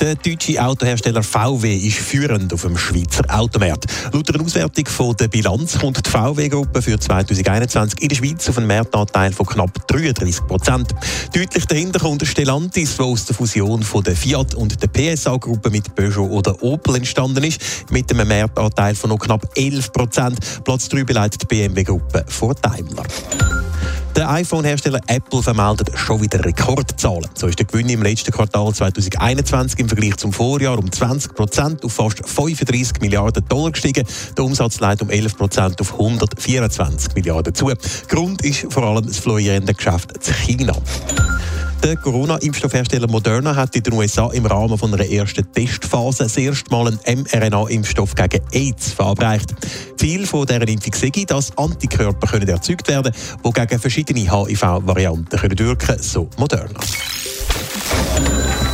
Der deutsche Autohersteller VW ist führend auf dem Schweizer Automarkt. Laut einer Auswertung von der Bilanz kommt die VW-Gruppe für 2021 in der Schweiz auf einen Marktanteil von knapp 33 Prozent. Deutlich dahinter kommt Stellantis, der aus der Fusion von der Fiat und der PSA-Gruppe mit Peugeot oder Opel entstanden ist, mit einem Marktanteil von noch knapp 11 Prozent. Platz 3 beleidigt die BMW-Gruppe vor Daimler. Der iPhone-Hersteller Apple vermeldet schon wieder Rekordzahlen. So ist der Gewinn im letzten Quartal 2021 im Vergleich zum Vorjahr um 20 Prozent auf fast 35 Milliarden Dollar gestiegen. Der Umsatz leitet um 11 Prozent auf 124 Milliarden zu. Grund ist vor allem das florierende Geschäft in China. Der Corona-Impfstoffhersteller Moderna hat in den USA im Rahmen von einer ersten Testphase das erste Mal einen mRNA-Impfstoff gegen AIDS verabreicht. Ziel von dieser Impfung sei, dass Antikörper können erzeugt werden können, die gegen verschiedene HIV-Varianten wirken können, so Moderna.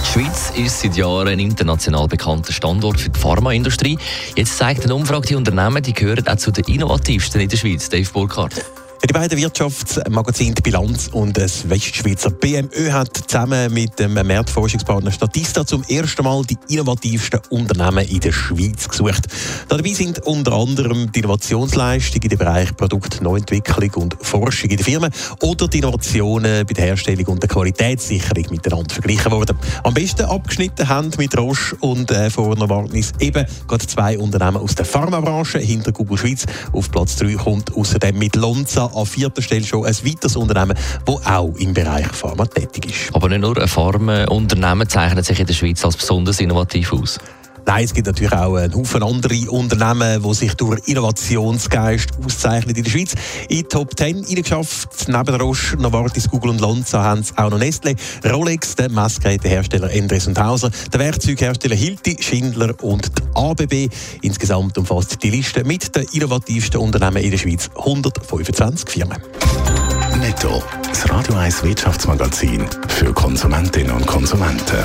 Die Schweiz ist seit Jahren ein international bekannter Standort für die Pharmaindustrie. Jetzt zeigt eine Umfrage, die Unternehmen die gehören auch zu den innovativsten in der Schweiz. Dave Burkhardt. Die beiden Wirtschaftsmagazine Bilanz und das Westschweizer BMÖ hat zusammen mit dem Marktforschungspartner Statista zum ersten Mal die innovativsten Unternehmen in der Schweiz gesucht. Dabei sind unter anderem die Innovationsleistungen in den Bereich Produktneuentwicklung und Forschung in den Firmen oder die Innovationen bei der Herstellung und der Qualitätssicherung miteinander verglichen worden. Am besten abgeschnitten haben mit Roche und äh, vor Novartis eben gerade zwei Unternehmen aus der Pharmabranche. Hinter Google Schweiz auf Platz 3 kommt außerdem mit Lonza an vierter Stelle schon ein weiteres Unternehmen, das auch im Bereich Pharma tätig ist. Aber nicht nur ein Pharmaunternehmen zeichnet sich in der Schweiz als besonders innovativ aus. Nein, es gibt natürlich auch einen Haufen andere Unternehmen, die sich durch Innovationsgeist auszeichnen in der Schweiz. In die Top 10 geschafft. Neben Roche, Novartis, Google und Lonza haben es auch noch Nestle, Rolex, der Messgerätehersteller Endres und Hauser, der Werkzeughersteller Hilti, Schindler und die ABB. Insgesamt umfasst die Liste mit den innovativsten Unternehmen in der Schweiz 125 Firmen. Netto. Das Radio 1 Wirtschaftsmagazin für Konsumentinnen und Konsumenten.